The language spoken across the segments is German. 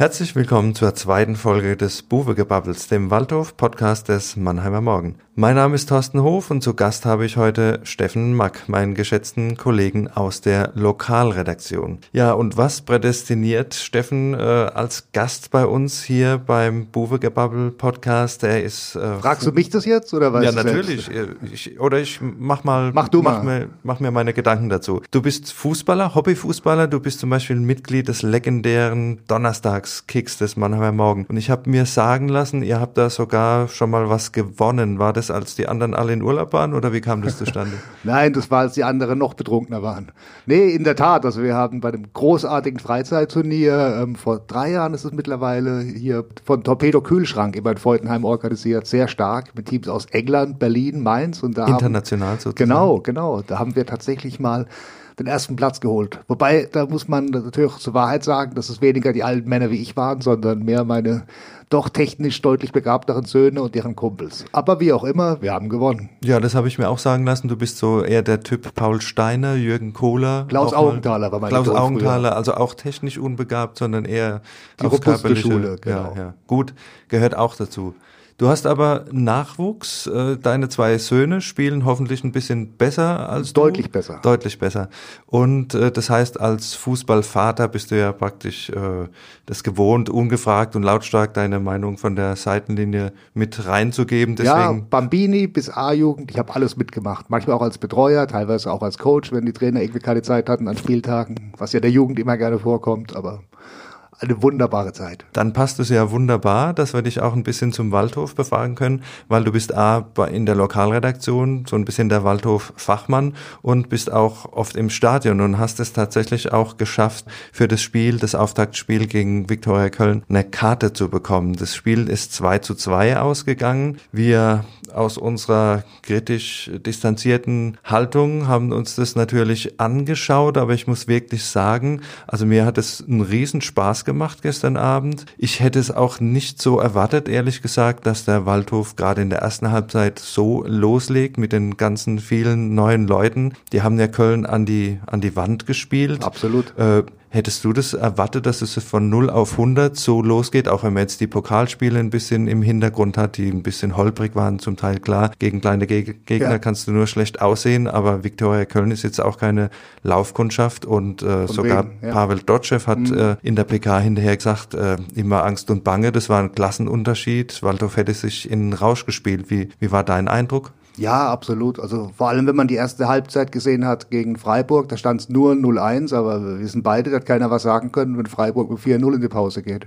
Herzlich willkommen zur zweiten Folge des Buwegebabbels, dem Waldhof-Podcast des Mannheimer Morgen. Mein Name ist Thorsten Hof und zu Gast habe ich heute Steffen Mack, meinen geschätzten Kollegen aus der Lokalredaktion. Ja, und was prädestiniert Steffen äh, als Gast bei uns hier beim Buwegebabbel Podcast? Er ist. Äh, Fragst du mich das jetzt oder was? Ja, natürlich. Äh, ich, oder ich mach mal. Mach du mach mal. Mir, mach mir meine Gedanken dazu. Du bist Fußballer, Hobbyfußballer. Du bist zum Beispiel Mitglied des legendären Donnerstagskicks des Mannheimer Morgen. Und ich habe mir sagen lassen, ihr habt da sogar schon mal was gewonnen. War das als die anderen alle in Urlaub waren oder wie kam das zustande? Nein, das war, als die anderen noch betrunkener waren. Nee, in der Tat. Also wir haben bei dem großartigen Freizeitturnier, ähm, vor drei Jahren ist es mittlerweile, hier von Torpedo Kühlschrank in Bad Feutenheim organisiert, sehr stark, mit Teams aus England, Berlin, Mainz und da International haben, sozusagen. Genau, genau. Da haben wir tatsächlich mal den ersten Platz geholt. Wobei, da muss man natürlich zur Wahrheit sagen, dass es weniger die alten Männer wie ich waren, sondern mehr meine doch technisch deutlich begabteren Söhne und deren Kumpels. Aber wie auch immer, wir haben gewonnen. Ja, das habe ich mir auch sagen lassen. Du bist so eher der Typ Paul Steiner, Jürgen Kohler. Klaus Augenthaler war mein Klaus Augenthaler, also auch technisch unbegabt, sondern eher die robuste Schule. Genau. Ja, ja. Gut, gehört auch dazu. Du hast aber Nachwuchs. Äh, deine zwei Söhne spielen hoffentlich ein bisschen besser als Deutlich du. besser. Deutlich besser. Und äh, das heißt, als Fußballvater bist du ja praktisch äh, das gewohnt, ungefragt und lautstark deine Meinung von der Seitenlinie mit reinzugeben. Deswegen ja, Bambini bis A-Jugend, ich habe alles mitgemacht. Manchmal auch als Betreuer, teilweise auch als Coach, wenn die Trainer irgendwie keine Zeit hatten an Spieltagen, was ja der Jugend immer gerne vorkommt, aber eine wunderbare Zeit. Dann passt es ja wunderbar, dass wir dich auch ein bisschen zum Waldhof befragen können, weil du bist A in der Lokalredaktion so ein bisschen der Waldhof-Fachmann und bist auch oft im Stadion und hast es tatsächlich auch geschafft, für das Spiel, das Auftaktspiel gegen Viktoria Köln, eine Karte zu bekommen. Das Spiel ist 2 zu 2 ausgegangen. Wir aus unserer kritisch distanzierten Haltung haben uns das natürlich angeschaut, aber ich muss wirklich sagen, also mir hat es einen riesen Spaß gemacht gestern Abend. Ich hätte es auch nicht so erwartet, ehrlich gesagt, dass der Waldhof gerade in der ersten Halbzeit so loslegt mit den ganzen vielen neuen Leuten. Die haben ja Köln an die, an die Wand gespielt. Absolut. Äh, Hättest du das erwartet, dass es von 0 auf 100 so losgeht, auch wenn man jetzt die Pokalspiele ein bisschen im Hintergrund hat, die ein bisschen holprig waren, zum Teil klar. Gegen kleine Geg Gegner ja. kannst du nur schlecht aussehen, aber Viktoria Köln ist jetzt auch keine Laufkundschaft und äh, sogar wegen, ja. Pavel Dotschew hat mhm. äh, in der PK hinterher gesagt, äh, immer Angst und Bange, das war ein Klassenunterschied. Waldorf hätte sich in Rausch gespielt. Wie, wie war dein Eindruck? Ja, absolut. Also vor allem, wenn man die erste Halbzeit gesehen hat gegen Freiburg, da stand es nur 0-1, aber wir wissen beide, dass keiner was sagen können, wenn Freiburg mit 4-0 in die Pause geht.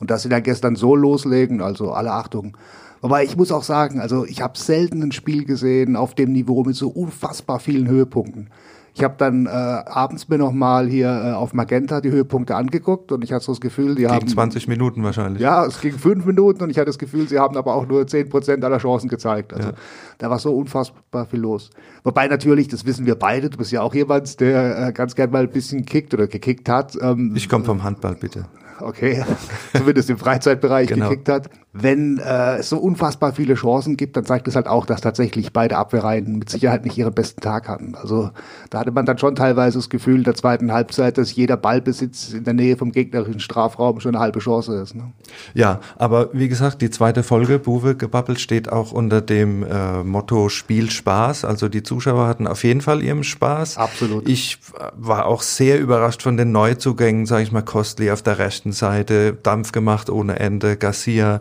Und dass sie dann gestern so loslegen, also alle Achtung. Wobei ich muss auch sagen, also ich habe selten ein Spiel gesehen auf dem Niveau mit so unfassbar vielen Höhepunkten. Ich habe dann äh, abends mir noch mal hier äh, auf Magenta die Höhepunkte angeguckt und ich hatte so das Gefühl, die Gegen haben 20 Minuten wahrscheinlich. Ja, es ging fünf Minuten und ich hatte das Gefühl, sie haben aber auch nur 10 Prozent aller Chancen gezeigt. Also ja. da war so unfassbar viel los. Wobei natürlich, das wissen wir beide, du bist ja auch jemand, der äh, ganz gern mal ein bisschen kickt oder gekickt hat. Ähm, ich komme vom Handball, bitte okay, zumindest im Freizeitbereich genau. gekickt hat. Wenn äh, es so unfassbar viele Chancen gibt, dann zeigt es halt auch, dass tatsächlich beide Abwehrreihen mit Sicherheit nicht ihren besten Tag hatten. Also da hatte man dann schon teilweise das Gefühl in der zweiten Halbzeit, dass jeder Ballbesitz in der Nähe vom gegnerischen Strafraum schon eine halbe Chance ist. Ne? Ja, aber wie gesagt, die zweite Folge, Buwe gebabbelt, steht auch unter dem äh, Motto Spiel Spaß. Also die Zuschauer hatten auf jeden Fall ihren Spaß. Absolut. Ich war auch sehr überrascht von den Neuzugängen, sage ich mal, Kostli auf der rechten Seite, Dampf gemacht ohne Ende, Garcia,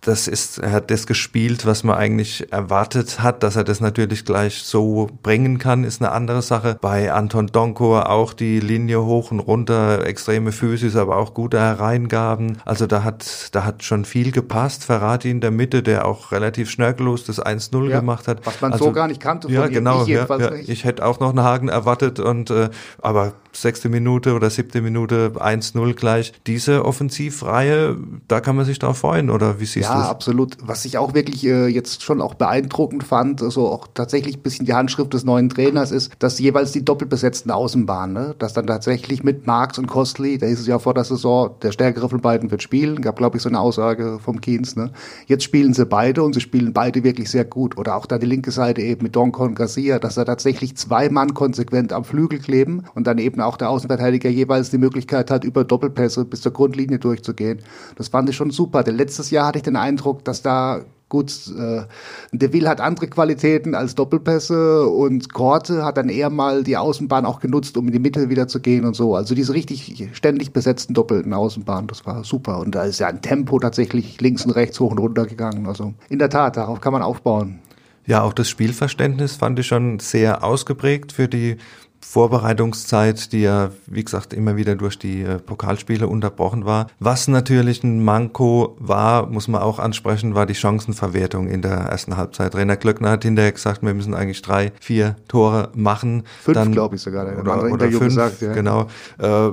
das ist, er hat das gespielt, was man eigentlich erwartet hat, dass er das natürlich gleich so bringen kann, ist eine andere Sache. Bei Anton Donko auch die Linie hoch und runter, extreme Physis, aber auch gute Hereingaben. Also da hat, da hat schon viel gepasst. Ferrati in der Mitte, der auch relativ schnörkellos das 1-0 ja, gemacht hat. Was man also, so gar nicht kannte. ja, genau. Ich, ja, ja. ich hätte auch noch einen Haken erwartet und, äh, aber sechste Minute oder siebte Minute 1-0 gleich. Diese Offensivreihe, da kann man sich drauf freuen, oder wie siehst Ja, du's? absolut. Was ich auch wirklich äh, jetzt schon auch beeindruckend fand, also auch tatsächlich ein bisschen die Handschrift des neuen Trainers ist, dass jeweils die doppelbesetzten Außenbahnen, ne? dass dann tatsächlich mit Marx und Costly, da ist es ja vor der Saison, der stärkere von beiden wird spielen, gab glaube ich so eine Aussage vom Keynes, ne? Jetzt spielen sie beide und sie spielen beide wirklich sehr gut. Oder auch da die linke Seite eben mit Doncon Garcia, dass da tatsächlich zwei Mann konsequent am Flügel kleben und dann eben auch der Außenverteidiger jeweils die Möglichkeit hat, über Doppelpässe bis zur Grundlinie durchzugehen. Das fand ich schon super. Denn letztes Jahr hatte ich den Eindruck, dass da Gut, äh, De Ville hat andere Qualitäten als Doppelpässe und Korte hat dann eher mal die Außenbahn auch genutzt, um in die Mitte wieder zu gehen und so. Also diese richtig ständig besetzten doppelten Außenbahnen, das war super. Und da ist ja ein Tempo tatsächlich links und rechts hoch und runter gegangen. Also in der Tat, darauf kann man aufbauen. Ja, auch das Spielverständnis fand ich schon sehr ausgeprägt für die Vorbereitungszeit, die ja, wie gesagt, immer wieder durch die äh, Pokalspiele unterbrochen war. Was natürlich ein Manko war, muss man auch ansprechen, war die Chancenverwertung in der ersten Halbzeit. Rainer Glöckner hat hinterher gesagt, wir müssen eigentlich drei, vier Tore machen. Fünf, glaube ich sogar. Oder, oder fünf, gesagt, ja. genau. Äh,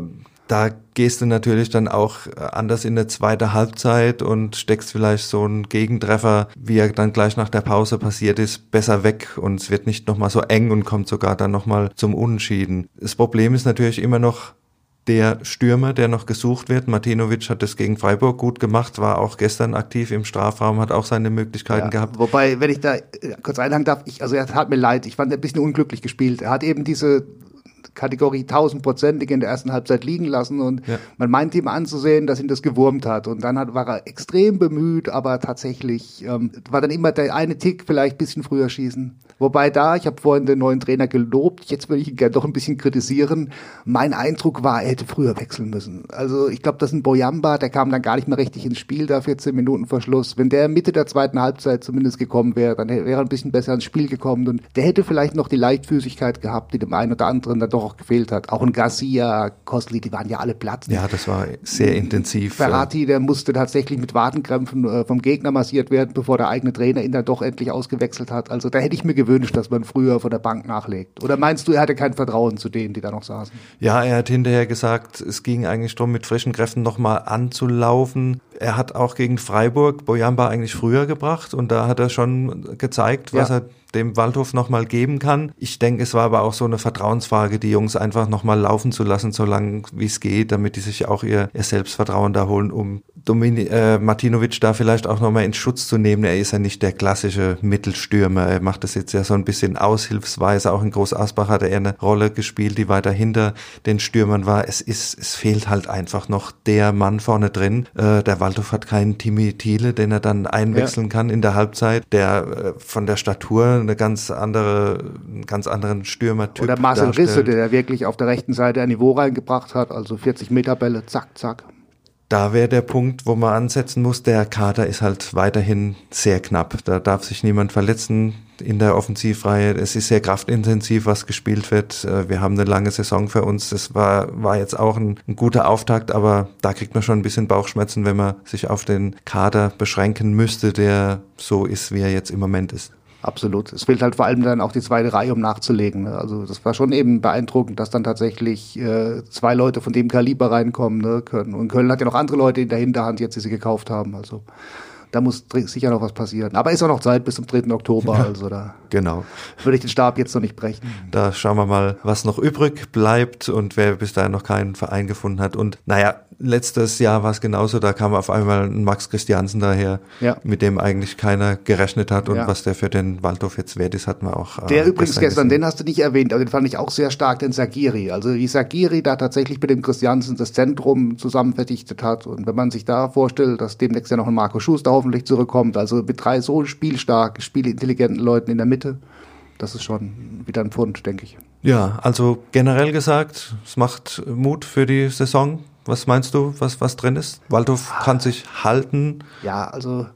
da gehst du natürlich dann auch äh, anders in der zweite Halbzeit und steckst vielleicht so einen Gegentreffer, wie er dann gleich nach der Pause passiert ist, besser weg und es wird nicht nochmal so eng und kommt sogar dann nochmal zum Unentschieden. Das Problem ist natürlich immer noch der Stürmer, der noch gesucht wird. Martinovic hat das gegen Freiburg gut gemacht, war auch gestern aktiv im Strafraum, hat auch seine Möglichkeiten ja, gehabt. Wobei, wenn ich da äh, kurz einhaken darf, ich, also er hat mir leid, ich fand er ein bisschen unglücklich gespielt. Er hat eben diese Kategorie tausendprozentig in der ersten Halbzeit liegen lassen und ja. man meint ihm anzusehen, dass ihn das gewurmt hat und dann hat, war er extrem bemüht, aber tatsächlich ähm, war dann immer der eine Tick vielleicht bisschen früher schießen. Wobei da, ich habe vorhin den neuen Trainer gelobt, jetzt würde ich ihn gerne doch ein bisschen kritisieren. Mein Eindruck war, er hätte früher wechseln müssen. Also ich glaube, das ist ein Boyamba, der kam dann gar nicht mehr richtig ins Spiel, da 14 Minuten vor Schluss. Wenn der Mitte der zweiten Halbzeit zumindest gekommen wäre, dann wäre er ein bisschen besser ins Spiel gekommen und der hätte vielleicht noch die Leichtfüßigkeit gehabt, die dem einen oder anderen dann doch auch gefehlt hat. Auch ein Garcia, Costly, die waren ja alle platt. Ja, das war sehr intensiv. Ferrati, der musste tatsächlich mit Wadenkrämpfen äh, vom Gegner massiert werden, bevor der eigene Trainer ihn dann doch endlich ausgewechselt hat. Also da hätte ich mir gewünscht, dass man früher von der Bank nachlegt. Oder meinst du, er hatte kein Vertrauen zu denen, die da noch saßen? Ja, er hat hinterher gesagt, es ging eigentlich darum, mit frischen Kräften nochmal anzulaufen. Er hat auch gegen Freiburg Boyamba eigentlich früher gebracht und da hat er schon gezeigt, was ja. er dem Waldhof nochmal geben kann. Ich denke, es war aber auch so eine Vertrauensfrage, die Jungs einfach nochmal laufen zu lassen, so lange wie es geht, damit die sich auch ihr, ihr Selbstvertrauen da holen, um Domini äh, Martinovic da vielleicht auch nochmal in Schutz zu nehmen. Er ist ja nicht der klassische Mittelstürmer. Er macht das jetzt ja so ein bisschen aushilfsweise. Auch in Groß Asbach hat er eine Rolle gespielt, die weiter hinter den Stürmern war. Es ist, es fehlt halt einfach noch der Mann vorne drin. Äh, der Waldhof hat keinen Timmy Thiele, den er dann einwechseln ja. kann in der Halbzeit, der äh, von der Statur eine ganz andere, einen ganz anderen Stürmertyp. Oder Marcel darstellt. Risse, der wirklich auf der rechten Seite ein Niveau reingebracht hat, also 40 Meter Bälle, zack, zack. Da wäre der Punkt, wo man ansetzen muss. Der Kader ist halt weiterhin sehr knapp. Da darf sich niemand verletzen in der Offensivreihe. Es ist sehr kraftintensiv, was gespielt wird. Äh, wir haben eine lange Saison für uns. Das war, war jetzt auch ein, ein, guter Auftakt, aber da kriegt man schon ein bisschen Bauchschmerzen, wenn man sich auf den Kader beschränken müsste, der so ist, wie er jetzt im Moment ist. Absolut. Es fehlt halt vor allem dann auch die zweite Reihe, um nachzulegen. Also das war schon eben beeindruckend, dass dann tatsächlich äh, zwei Leute von dem Kaliber reinkommen ne? können. Und Köln hat ja noch andere Leute in der Hinterhand jetzt, die sie gekauft haben. Also da muss sicher noch was passieren. Aber ist auch noch Zeit bis zum 3. Oktober, ja, also da genau. würde ich den Stab jetzt noch nicht brechen. Da schauen wir mal, was noch übrig bleibt und wer bis dahin noch keinen Verein gefunden hat. Und naja, letztes Jahr war es genauso, da kam auf einmal ein Max Christiansen daher, ja. mit dem eigentlich keiner gerechnet hat und ja. was der für den Waldhof jetzt wert ist, hat man auch. Äh, der übrigens gestern, gesehen. den hast du nicht erwähnt, aber den fand ich auch sehr stark, den Sagiri. Also wie Sagiri da tatsächlich mit dem Christiansen das Zentrum zusammen verdichtet hat und wenn man sich da vorstellt, dass demnächst ja noch ein Marco Schuster hoffentlich zurückkommt, also mit drei so spielstarken, spielintelligenten Leuten in der Mitte, das ist schon wieder ein Pfund, denke ich. Ja, also generell gesagt, es macht Mut für die Saison. Was meinst du, was, was drin ist? Waldhof kann sich halten. Ja, also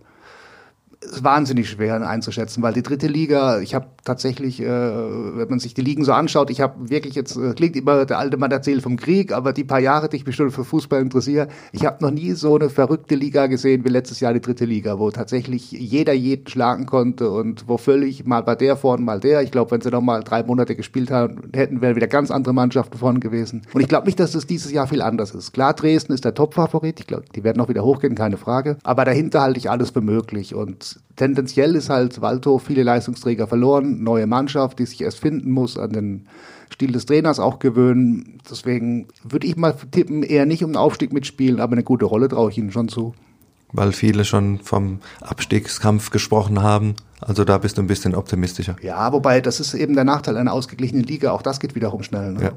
ist wahnsinnig schwer einzuschätzen, weil die dritte Liga, ich habe tatsächlich, äh, wenn man sich die Ligen so anschaut, ich habe wirklich jetzt, äh, klingt immer, der alte Mann erzählt vom Krieg, aber die paar Jahre, die ich mich schon für Fußball interessiere, ich habe noch nie so eine verrückte Liga gesehen wie letztes Jahr die dritte Liga, wo tatsächlich jeder jeden schlagen konnte und wo völlig mal bei der vorne, mal der. Ich glaube, wenn sie noch mal drei Monate gespielt haben, hätten wären wieder ganz andere Mannschaften vorne gewesen. Und ich glaube nicht, dass es dieses Jahr viel anders ist. Klar, Dresden ist der Top-Favorit, ich glaube, die werden noch wieder hochgehen, keine Frage, aber dahinter halte ich alles für möglich und tendenziell ist halt Waldhof viele Leistungsträger verloren, neue Mannschaft, die sich erst finden muss, an den Stil des Trainers auch gewöhnen. Deswegen würde ich mal tippen, eher nicht um den Aufstieg mitspielen, aber eine gute Rolle traue ich ihnen schon zu. Weil viele schon vom Abstiegskampf gesprochen haben. Also da bist du ein bisschen optimistischer. Ja, wobei das ist eben der Nachteil einer ausgeglichenen Liga. Auch das geht wiederum schnell. Ne? Ja.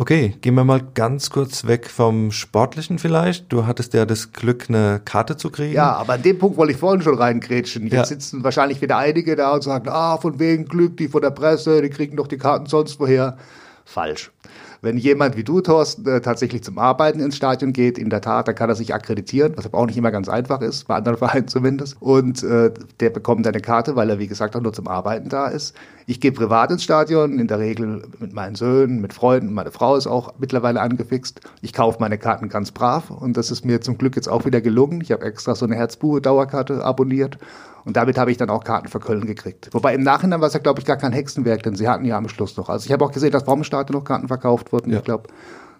Okay, gehen wir mal ganz kurz weg vom Sportlichen vielleicht. Du hattest ja das Glück, eine Karte zu kriegen. Ja, aber an dem Punkt wollte ich vorhin schon reingrätschen. Jetzt ja. sitzen wahrscheinlich wieder einige da und sagen, ah, von wegen Glück, die von der Presse, die kriegen doch die Karten sonst woher. Falsch. Wenn jemand wie du, Thorsten, äh, tatsächlich zum Arbeiten ins Stadion geht, in der Tat, dann kann er sich akkreditieren, was aber auch nicht immer ganz einfach ist, bei anderen Vereinen zumindest. Und äh, der bekommt eine Karte, weil er, wie gesagt, auch nur zum Arbeiten da ist. Ich gehe privat ins Stadion, in der Regel mit meinen Söhnen, mit Freunden. Meine Frau ist auch mittlerweile angefixt. Ich kaufe meine Karten ganz brav und das ist mir zum Glück jetzt auch wieder gelungen. Ich habe extra so eine Herzbuhe-Dauerkarte abonniert und damit habe ich dann auch Karten für Köln gekriegt. Wobei im Nachhinein war es ja, glaube ich, gar kein Hexenwerk, denn sie hatten ja am Schluss noch. Also ich habe auch gesehen, dass Stadion noch Karten verkauft wurden. Ja. Ich glaube,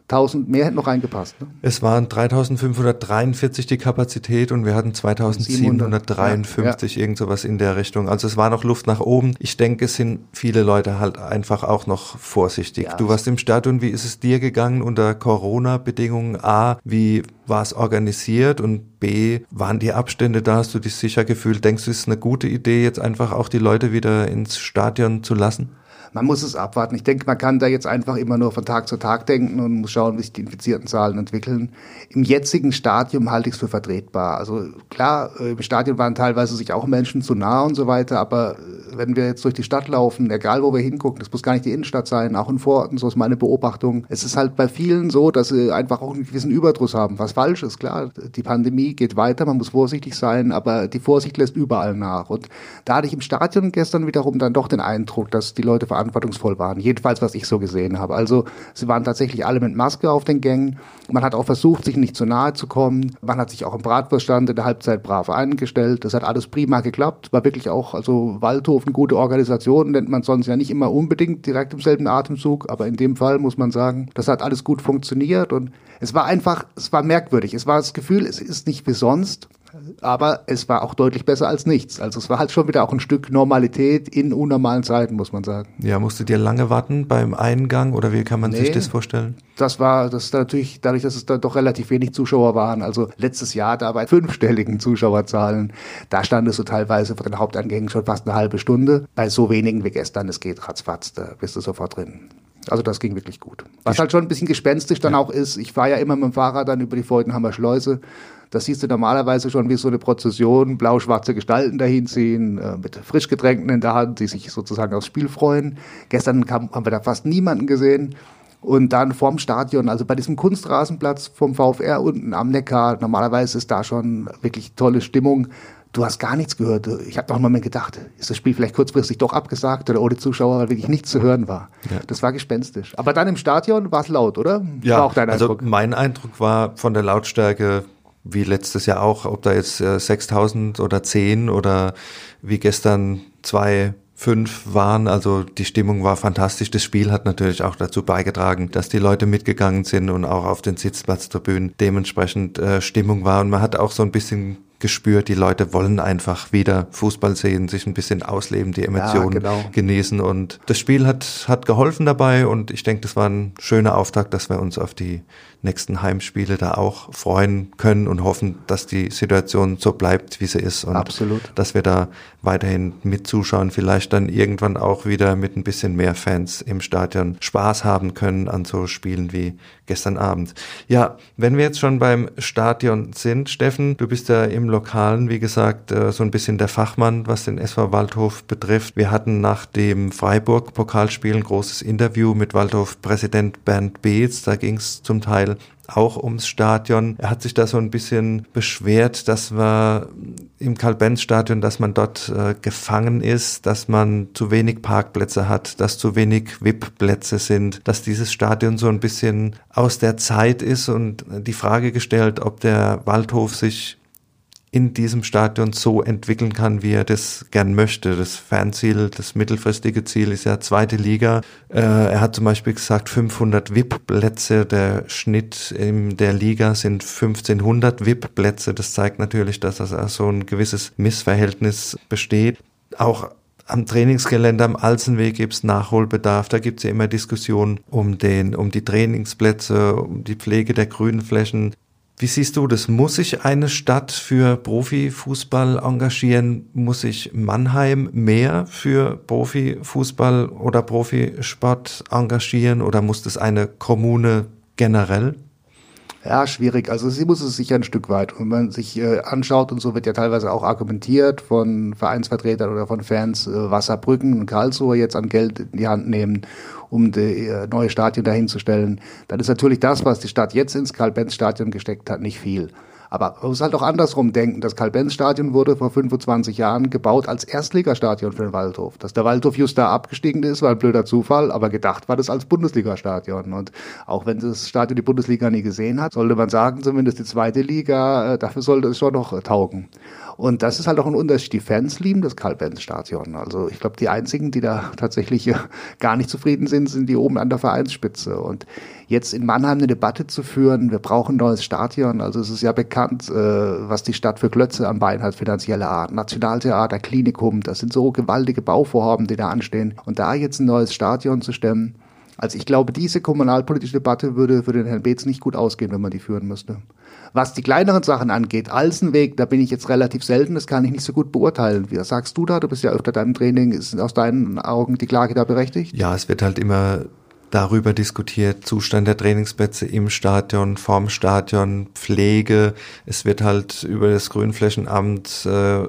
1000 mehr hätten noch reingepasst. Ne? Es waren 3543 die Kapazität und wir hatten 2753, ja, ja. irgend sowas in der Richtung. Also es war noch Luft nach oben. Ich denke, es sind viele Leute halt einfach auch noch vorsichtig. Ja. Du warst im Stadion, wie ist es dir gegangen unter Corona-Bedingungen? A, wie war es organisiert und B, waren die Abstände da? Hast du dich sicher gefühlt? Denkst du, es ist eine gute Idee, jetzt einfach auch die Leute wieder ins Stadion zu lassen? Man muss es abwarten. Ich denke, man kann da jetzt einfach immer nur von Tag zu Tag denken und muss schauen, wie sich die infizierten Zahlen entwickeln. Im jetzigen Stadium halte ich es für vertretbar. Also klar, äh, im Stadion waren teilweise sich auch Menschen zu nah und so weiter, aber äh, wenn wir jetzt durch die Stadt laufen, egal wo wir hingucken, das muss gar nicht die Innenstadt sein, auch in Vororten, so ist meine Beobachtung. Es ist halt bei vielen so, dass sie einfach auch einen gewissen Überdruss haben, was falsch ist, klar. Die Pandemie geht weiter, man muss vorsichtig sein, aber die Vorsicht lässt überall nach. Und da hatte ich im Stadion gestern wiederum dann doch den Eindruck, dass die Leute verantwortungsvoll waren. Jedenfalls, was ich so gesehen habe. Also sie waren tatsächlich alle mit Maske auf den Gängen. Man hat auch versucht, sich nicht zu nahe zu kommen. Man hat sich auch im Bratwurststand in der Halbzeit brav eingestellt. Das hat alles prima geklappt. War wirklich auch, also Waldhof eine gute Organisation, nennt man sonst ja nicht immer unbedingt direkt im selben Atemzug. Aber in dem Fall muss man sagen, das hat alles gut funktioniert und es war einfach, es war merkwürdig. Es war das Gefühl, es ist nicht wie sonst aber es war auch deutlich besser als nichts. Also es war halt schon wieder auch ein Stück Normalität in unnormalen Zeiten, muss man sagen. Ja, musstet ihr lange warten beim Eingang oder wie kann man nee, sich das vorstellen? Das war das ist natürlich dadurch, dass es da doch relativ wenig Zuschauer waren. Also letztes Jahr da bei fünfstelligen Zuschauerzahlen, da standest du teilweise vor den Haupteingängen schon fast eine halbe Stunde. Bei so wenigen wie gestern, es geht ratzfatz, da bist du sofort drin. Also das ging wirklich gut. Was halt schon ein bisschen gespenstisch dann ja. auch ist, ich fahre ja immer mit dem Fahrrad dann über die Freudenhammer Schleuse das siehst du normalerweise schon wie so eine Prozession, blau-schwarze Gestalten dahinziehen, äh, mit Frischgetränken in der Hand, die sich sozusagen aufs Spiel freuen. Gestern kam, haben wir da fast niemanden gesehen. Und dann vorm Stadion, also bei diesem Kunstrasenplatz vom VfR unten am Neckar, normalerweise ist da schon wirklich tolle Stimmung. Du hast gar nichts gehört. Ich habe noch einen Moment gedacht, ist das Spiel vielleicht kurzfristig doch abgesagt oder ohne Zuschauer, weil wirklich nichts zu hören war. Ja. Das war gespenstisch. Aber dann im Stadion war es laut, oder? Ja, war auch dein also Eindruck. mein Eindruck war von der Lautstärke wie letztes Jahr auch, ob da jetzt äh, 6000 oder 10 oder wie gestern zwei fünf waren. Also die Stimmung war fantastisch. Das Spiel hat natürlich auch dazu beigetragen, dass die Leute mitgegangen sind und auch auf den Sitzplatztribünen dementsprechend äh, Stimmung war. Und man hat auch so ein bisschen gespürt, die Leute wollen einfach wieder Fußball sehen, sich ein bisschen ausleben, die Emotionen ja, genau. genießen. Und das Spiel hat, hat geholfen dabei und ich denke, das war ein schöner Auftakt, dass wir uns auf die nächsten Heimspiele da auch freuen können und hoffen, dass die Situation so bleibt, wie sie ist. Und Absolut. dass wir da weiterhin mit zuschauen, vielleicht dann irgendwann auch wieder mit ein bisschen mehr Fans im Stadion Spaß haben können an so Spielen wie gestern Abend. Ja, wenn wir jetzt schon beim Stadion sind, Steffen, du bist ja im im Lokalen, wie gesagt, äh, so ein bisschen der Fachmann, was den SV Waldhof betrifft. Wir hatten nach dem Freiburg-Pokalspiel ein großes Interview mit Waldhof-Präsident Bernd Beetz. Da ging es zum Teil auch ums Stadion. Er hat sich da so ein bisschen beschwert, dass man im Karl-Benz-Stadion, dass man dort äh, gefangen ist, dass man zu wenig Parkplätze hat, dass zu wenig VIP-Plätze sind, dass dieses Stadion so ein bisschen aus der Zeit ist und die Frage gestellt, ob der Waldhof sich in diesem Stadion so entwickeln kann, wie er das gern möchte. Das Fernziel, das mittelfristige Ziel ist ja zweite Liga. Äh, er hat zum Beispiel gesagt 500 VIP-Plätze. Der Schnitt in der Liga sind 1500 VIP-Plätze. Das zeigt natürlich, dass das so ein gewisses Missverhältnis besteht. Auch am Trainingsgelände am Alsenweg gibt's Nachholbedarf. Da gibt's ja immer Diskussionen um den, um die Trainingsplätze, um die Pflege der grünen Flächen. Wie siehst du das? Muss sich eine Stadt für Profifußball engagieren? Muss sich Mannheim mehr für Profifußball oder Profisport engagieren oder muss das eine Kommune generell? Ja, schwierig. Also sie muss es sicher ein Stück weit. Und wenn man sich äh, anschaut, und so wird ja teilweise auch argumentiert von Vereinsvertretern oder von Fans, äh, Wasserbrücken und Karlsruhe jetzt an Geld in die Hand nehmen, um die äh, neue Stadion dahinzustellen, dann ist natürlich das, was die Stadt jetzt ins Karl-Benz-Stadion gesteckt hat, nicht viel. Aber man muss halt auch andersrum denken. Das Karl-Benz-Stadion wurde vor 25 Jahren gebaut als Erstligastadion für den Waldhof. Dass der Waldhof just da abgestiegen ist, war ein blöder Zufall, aber gedacht war das als Bundesligastadion. Und auch wenn das Stadion die Bundesliga nie gesehen hat, sollte man sagen, zumindest die zweite Liga, äh, dafür sollte es schon noch äh, taugen. Und das ist halt auch ein Unterschied. Die Fans lieben das Karl-Benz-Stadion. Also ich glaube, die einzigen, die da tatsächlich gar nicht zufrieden sind, sind die oben an der Vereinsspitze. Und jetzt in Mannheim eine Debatte zu führen, wir brauchen ein neues Stadion. Also es ist ja bekannt, äh, was die Stadt für Klötze am Bein hat, finanzielle Art. Nationaltheater, Klinikum, das sind so gewaltige Bauvorhaben, die da anstehen. Und da jetzt ein neues Stadion zu stemmen, also ich glaube, diese kommunalpolitische Debatte würde für den Herrn Beetz nicht gut ausgehen, wenn man die führen müsste. Was die kleineren Sachen angeht, Alsenweg, da bin ich jetzt relativ selten, das kann ich nicht so gut beurteilen. Wie sagst du da? Du bist ja öfter da im Training. Ist aus deinen Augen die Klage da berechtigt? Ja, es wird halt immer darüber diskutiert, Zustand der Trainingsplätze im Stadion, vorm Stadion, Pflege. Es wird halt über das Grünflächenamt äh,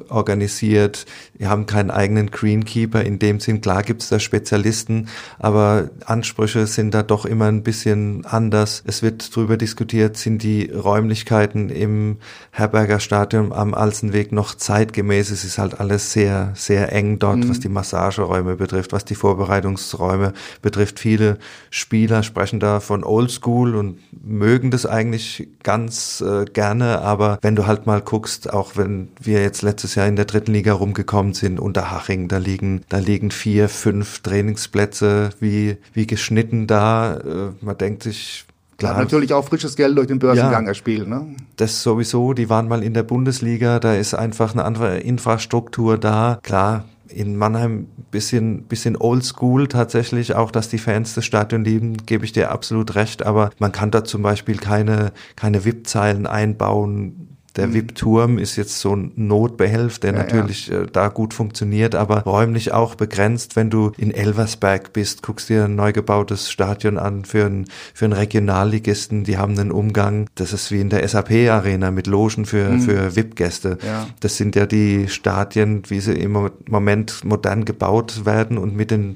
organisiert. Wir haben keinen eigenen Greenkeeper. In dem Sinn, klar gibt es da Spezialisten, aber Ansprüche sind da doch immer ein bisschen anders. Es wird darüber diskutiert, sind die Räumlichkeiten im Herberger Stadion am Alsenweg noch zeitgemäß. Es ist halt alles sehr, sehr eng dort, mhm. was die Massageräume betrifft, was die Vorbereitungsräume betrifft. Viele Spieler sprechen da von Oldschool und mögen das eigentlich ganz äh, gerne, aber wenn du halt mal guckst, auch wenn wir jetzt letztes Jahr in der dritten Liga rumgekommen sind, unter Haching, da liegen, da liegen vier, fünf Trainingsplätze wie, wie geschnitten da. Äh, man denkt sich, Klar. Ja, natürlich auch frisches Geld durch den Börsengang ja, erspielt. Ne? Das sowieso, die waren mal in der Bundesliga, da ist einfach eine andere Infrastruktur da. Klar, in Mannheim bisschen bisschen oldschool tatsächlich auch, dass die Fans das Stadion lieben, gebe ich dir absolut recht. Aber man kann da zum Beispiel keine keine VIP-Zeilen einbauen der mhm. VIP-Turm ist jetzt so ein Notbehelf, der ja, natürlich ja. Äh, da gut funktioniert, aber räumlich auch begrenzt. Wenn du in Elversberg bist, guckst dir ein neu gebautes Stadion an für einen, für einen Regionalligisten, die haben einen Umgang, das ist wie in der SAP-Arena mit Logen für, mhm. für VIP-Gäste. Ja. Das sind ja die Stadien, wie sie im Moment modern gebaut werden und mit den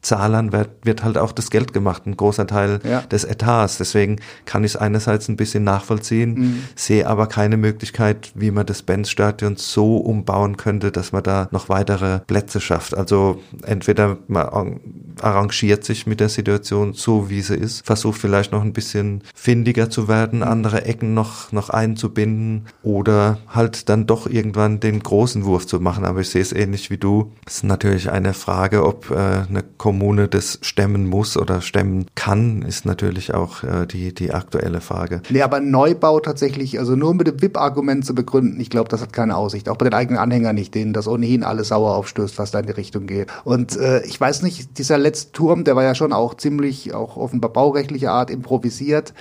VIP-Zahlern wird, wird halt auch das Geld gemacht, ein großer Teil des Etats. Deswegen kann ich es einerseits ein bisschen nachvollziehen, mhm. sehe aber keine Möglichkeit, wie man das Benz-Stadion so umbauen könnte, dass man da noch weitere Plätze schafft. Also entweder man arrangiert sich mit der Situation so, wie sie ist, versucht vielleicht noch ein bisschen findiger zu werden, andere Ecken noch, noch einzubinden oder halt dann doch irgendwann den großen Wurf zu machen. Aber ich sehe es ähnlich wie du. Es ist natürlich eine Frage, ob äh, eine Kommune das stemmen muss oder stemmen kann, ist natürlich auch äh, die, die aktuelle Frage. Nee, aber Neubau tatsächlich, also nur mit dem VIP-Argument zu begründen, ich glaube, das hat keine Aussicht. Auch bei den eigenen Anhängern nicht, denen das ohnehin alles sauer aufstößt, was da in die Richtung geht. Und äh, ich weiß nicht, dieser letzte Turm, der war ja schon auch ziemlich, auch offenbar baurechtlicher Art improvisiert.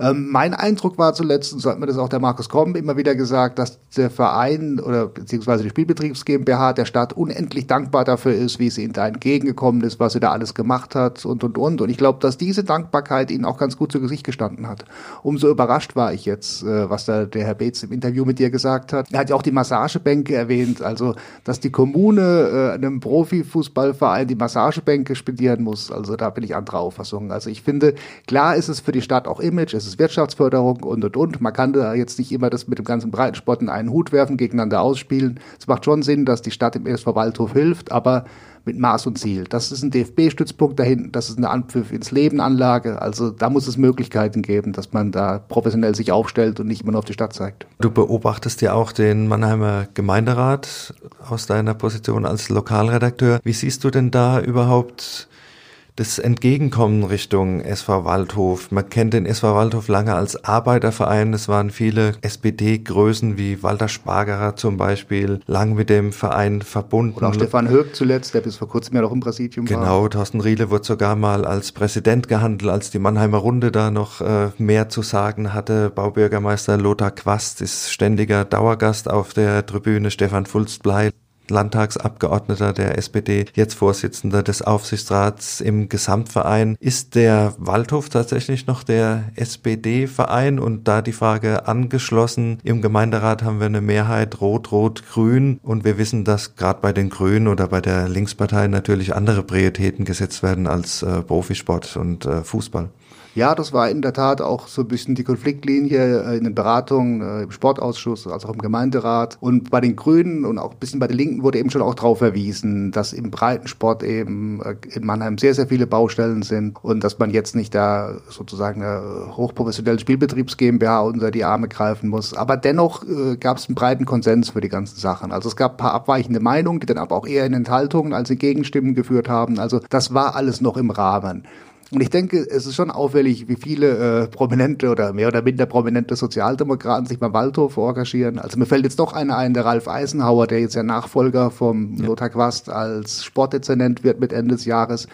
Ähm, mein Eindruck war zuletzt, und so hat mir das auch der Markus Komb immer wieder gesagt, dass der Verein oder beziehungsweise die Spielbetriebs GmbH der Stadt unendlich dankbar dafür ist, wie sie ihnen da entgegengekommen ist, was sie da alles gemacht hat und und und. Und ich glaube, dass diese Dankbarkeit ihnen auch ganz gut zu Gesicht gestanden hat. Umso überrascht war ich jetzt, äh, was da der Herr Beetz im Interview mit dir gesagt hat. Er hat ja auch die Massagebänke erwähnt, also dass die Kommune äh, einem Profifußballverein die Massagebänke spendieren muss. Also da bin ich anderer Auffassung. Also ich finde, klar ist es für die Stadt auch Image, es ist Wirtschaftsförderung und und und. Man kann da jetzt nicht immer das mit dem ganzen Breitensport in einen Hut werfen, gegeneinander ausspielen. Es macht schon Sinn, dass die Stadt im SV Waldhof hilft, aber mit Maß und Ziel. Das ist ein DFB-Stützpunkt dahin, das ist eine Anpfiff ins Leben Anlage. Also da muss es Möglichkeiten geben, dass man da professionell sich aufstellt und nicht immer nur auf die Stadt zeigt. Du beobachtest ja auch den Mannheimer Gemeinderat aus deiner Position als Lokalredakteur. Wie siehst du denn da überhaupt das Entgegenkommen Richtung SV Waldhof. Man kennt den SV Waldhof lange als Arbeiterverein. Es waren viele SPD-Größen wie Walter Spargerer zum Beispiel lang mit dem Verein verbunden. Und auch Stefan Höck zuletzt, der bis vor kurzem ja noch im Präsidium genau, war. Genau, Thorsten Riele wurde sogar mal als Präsident gehandelt, als die Mannheimer Runde da noch äh, mehr zu sagen hatte. Baubürgermeister Lothar Quast ist ständiger Dauergast auf der Tribüne. Stefan Fulstblei Landtagsabgeordneter der SPD, jetzt Vorsitzender des Aufsichtsrats im Gesamtverein. Ist der Waldhof tatsächlich noch der SPD-Verein? Und da die Frage angeschlossen, im Gemeinderat haben wir eine Mehrheit Rot-Rot-Grün und wir wissen, dass gerade bei den Grünen oder bei der Linkspartei natürlich andere Prioritäten gesetzt werden als äh, Profisport und äh, Fußball. Ja, das war in der Tat auch so ein bisschen die Konfliktlinie äh, in den Beratungen äh, im Sportausschuss, als auch im Gemeinderat. Und bei den Grünen und auch ein bisschen bei den Linken wurde eben schon auch darauf verwiesen, dass im Breitensport eben äh, in Mannheim sehr, sehr viele Baustellen sind und dass man jetzt nicht da sozusagen eine hochprofessionelle Spielbetriebs GmbH unter die Arme greifen muss. Aber dennoch gab es einen breiten Konsens für die ganzen Sachen. Also es gab ein paar abweichende Meinungen, die dann aber auch eher in Enthaltungen als in Gegenstimmen geführt haben. Also das war alles noch im Rahmen. Und ich denke, es ist schon auffällig, wie viele äh, prominente oder mehr oder minder prominente Sozialdemokraten sich beim Waldhof engagieren. Also mir fällt jetzt doch einer ein, der Ralf Eisenhauer, der jetzt ja Nachfolger vom ja. Lothar Quast als Sportdezernent wird mit Ende des Jahres.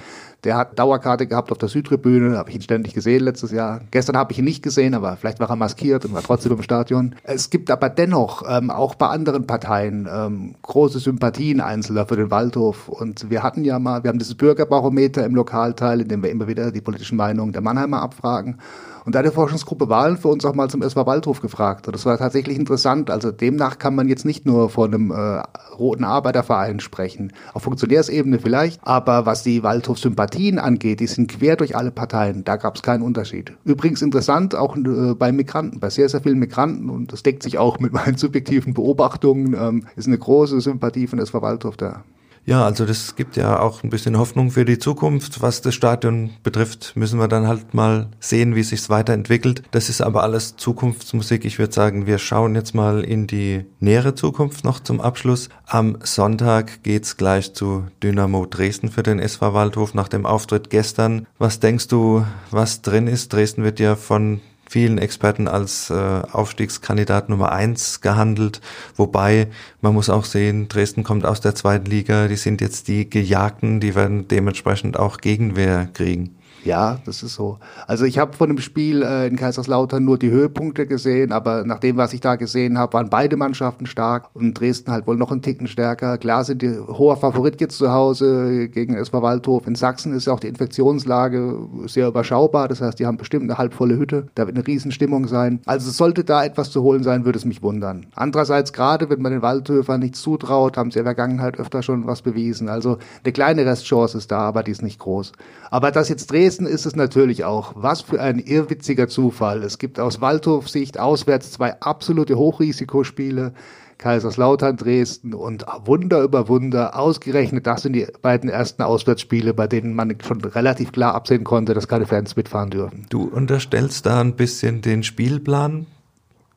Der hat Dauerkarte gehabt auf der Südtribüne, habe ich ihn ständig gesehen letztes Jahr. Gestern habe ich ihn nicht gesehen, aber vielleicht war er maskiert und war trotzdem im Stadion. Es gibt aber dennoch ähm, auch bei anderen Parteien ähm, große Sympathien einzelner für den Waldhof. Und wir hatten ja mal, wir haben dieses Bürgerbarometer im Lokalteil, in dem wir immer wieder die politischen Meinungen der Mannheimer abfragen. Und da die Forschungsgruppe Wahlen für uns auch mal zum SV Waldhof gefragt. Und das war tatsächlich interessant. Also demnach kann man jetzt nicht nur von einem äh, roten Arbeiterverein sprechen. Auf Funktionärsebene vielleicht. Aber was die Waldhof-Sympathien angeht, die sind quer durch alle Parteien. Da gab es keinen Unterschied. Übrigens interessant auch äh, bei Migranten, bei sehr, sehr vielen Migranten. Und das deckt sich auch mit meinen subjektiven Beobachtungen. Ähm, ist eine große Sympathie von SV Waldhof da. Ja, also das gibt ja auch ein bisschen Hoffnung für die Zukunft. Was das Stadion betrifft, müssen wir dann halt mal sehen, wie sich's weiterentwickelt. Das ist aber alles Zukunftsmusik. Ich würde sagen, wir schauen jetzt mal in die nähere Zukunft noch zum Abschluss. Am Sonntag geht's gleich zu Dynamo Dresden für den SV Waldhof nach dem Auftritt gestern. Was denkst du, was drin ist? Dresden wird ja von vielen Experten als äh, Aufstiegskandidat Nummer eins gehandelt. Wobei man muss auch sehen, Dresden kommt aus der zweiten Liga, die sind jetzt die Gejagten, die werden dementsprechend auch Gegenwehr kriegen. Ja, das ist so. Also ich habe von dem Spiel äh, in Kaiserslautern nur die Höhepunkte gesehen, aber nach dem, was ich da gesehen habe, waren beide Mannschaften stark und Dresden halt wohl noch einen Ticken stärker. Klar sind die hoher Favorit jetzt zu Hause gegen SV Waldhof. In Sachsen ist auch die Infektionslage sehr überschaubar, das heißt, die haben bestimmt eine halbvolle Hütte. Da wird eine Riesenstimmung sein. Also sollte da etwas zu holen sein, würde es mich wundern. Andererseits gerade, wenn man den Waldhöfern nichts zutraut, haben sie in der Vergangenheit öfter schon was bewiesen. Also eine kleine Restchance ist da, aber die ist nicht groß. Aber dass jetzt Dresden Dresden ist es natürlich auch. Was für ein irrwitziger Zufall. Es gibt aus Waldhof-Sicht auswärts zwei absolute Hochrisikospiele. Kaiserslautern, Dresden und Wunder über Wunder. Ausgerechnet, das sind die beiden ersten Auswärtsspiele, bei denen man schon relativ klar absehen konnte, dass keine Fans mitfahren dürfen. Du unterstellst da ein bisschen den Spielplan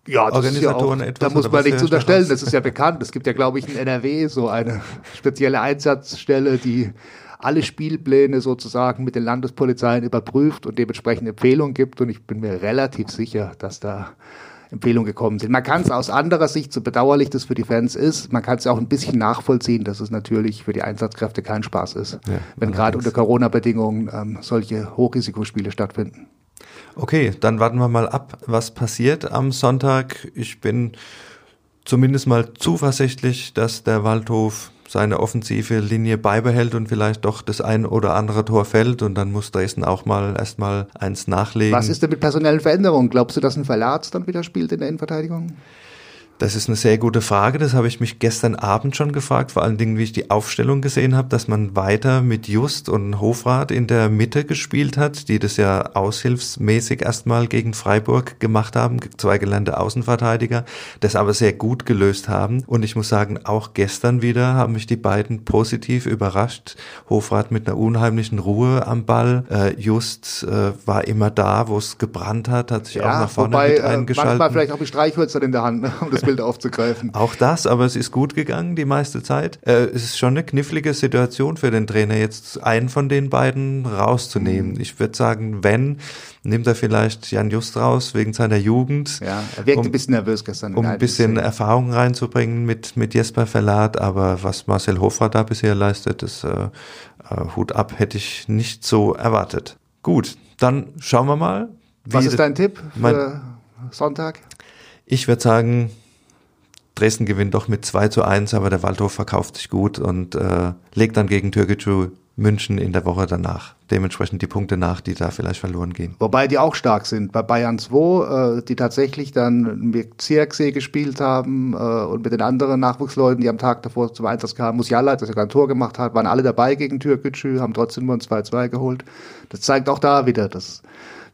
ja, das ist ja auch, etwas, da muss man nichts unterstellen. Das ist ja bekannt. Es gibt ja, glaube ich, in NRW so eine spezielle Einsatzstelle, die alle Spielpläne sozusagen mit den Landespolizeien überprüft und dementsprechend Empfehlungen gibt. Und ich bin mir relativ sicher, dass da Empfehlungen gekommen sind. Man kann es aus anderer Sicht, so bedauerlich das für die Fans ist, man kann es auch ein bisschen nachvollziehen, dass es natürlich für die Einsatzkräfte kein Spaß ist, ja, wenn gerade unter Corona-Bedingungen ähm, solche Hochrisikospiele stattfinden. Okay, dann warten wir mal ab, was passiert am Sonntag. Ich bin zumindest mal zuversichtlich, dass der Waldhof seine offensive Linie beibehält und vielleicht doch das ein oder andere Tor fällt und dann muss Dresden auch mal erstmal eins nachlegen. Was ist denn mit personellen Veränderungen? Glaubst du, dass ein Verlat dann wieder spielt in der Innenverteidigung? Das ist eine sehr gute Frage. Das habe ich mich gestern Abend schon gefragt, vor allen Dingen, wie ich die Aufstellung gesehen habe, dass man weiter mit Just und Hofrat in der Mitte gespielt hat, die das ja aushilfsmäßig erstmal gegen Freiburg gemacht haben, zwei gelernte Außenverteidiger, das aber sehr gut gelöst haben. Und ich muss sagen, auch gestern wieder haben mich die beiden positiv überrascht. Hofrat mit einer unheimlichen Ruhe am Ball. Äh, Just äh, war immer da, wo es gebrannt hat, hat sich ja, auch nach vorne wobei, mit äh, eingeschaltet. Manchmal vielleicht auch die Streichhölzer in der Hand, um das Bild aufzugreifen. Auch das, aber es ist gut gegangen die meiste Zeit. Äh, es ist schon eine knifflige Situation für den Trainer, jetzt einen von den beiden rauszunehmen. Mhm. Ich würde sagen, wenn, nimmt er vielleicht Jan Just raus wegen seiner Jugend. Ja, er wirkt um, ein bisschen nervös gestern. Um ein bisschen Erfahrung reinzubringen mit, mit Jesper Verlat, aber was Marcel Hofrat da bisher leistet, ist äh, äh, Hut ab, hätte ich nicht so erwartet. Gut, dann schauen wir mal. Was ist dein Tipp für Sonntag? Ich würde sagen, Dresden gewinnt doch mit 2 zu 1, aber der Waldhof verkauft sich gut und äh, legt dann gegen Türkgücü München in der Woche danach. Dementsprechend die Punkte nach, die da vielleicht verloren gehen. Wobei die auch stark sind. Bei Bayern 2, äh, die tatsächlich dann mit Zierksee gespielt haben äh, und mit den anderen Nachwuchsleuten, die am Tag davor zum Einsatz kamen, Musiala, der sogar ein Tor gemacht hat, waren alle dabei gegen Türkgücü, haben trotzdem nur ein 2-2 geholt. Das zeigt auch da wieder, dass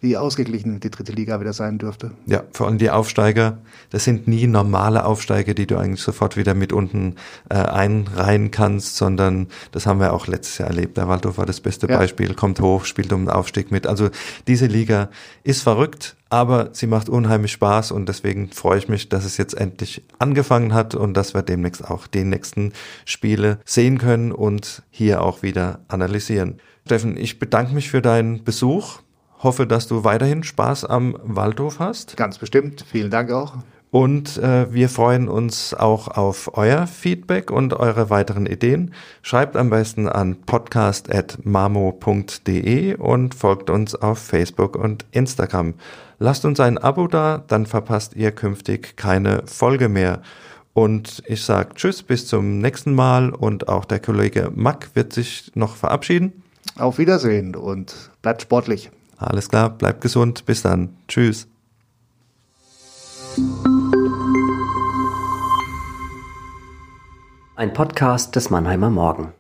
wie ausgeglichen die dritte Liga wieder sein dürfte. Ja, vor allem die Aufsteiger, das sind nie normale Aufsteiger, die du eigentlich sofort wieder mit unten äh, einreihen kannst, sondern das haben wir auch letztes Jahr erlebt. Der Waldhof war das beste ja. Beispiel, kommt hoch, spielt um den Aufstieg mit. Also diese Liga ist verrückt, aber sie macht unheimlich Spaß und deswegen freue ich mich, dass es jetzt endlich angefangen hat und dass wir demnächst auch die nächsten Spiele sehen können und hier auch wieder analysieren. Steffen, ich bedanke mich für deinen Besuch hoffe, dass du weiterhin Spaß am Waldhof hast. Ganz bestimmt. Vielen Dank auch. Und äh, wir freuen uns auch auf euer Feedback und eure weiteren Ideen. Schreibt am besten an podcast.mamo.de und folgt uns auf Facebook und Instagram. Lasst uns ein Abo da, dann verpasst ihr künftig keine Folge mehr. Und ich sage Tschüss, bis zum nächsten Mal und auch der Kollege Mack wird sich noch verabschieden. Auf Wiedersehen und bleibt sportlich. Alles klar, bleibt gesund. Bis dann. Tschüss. Ein Podcast des Mannheimer Morgen.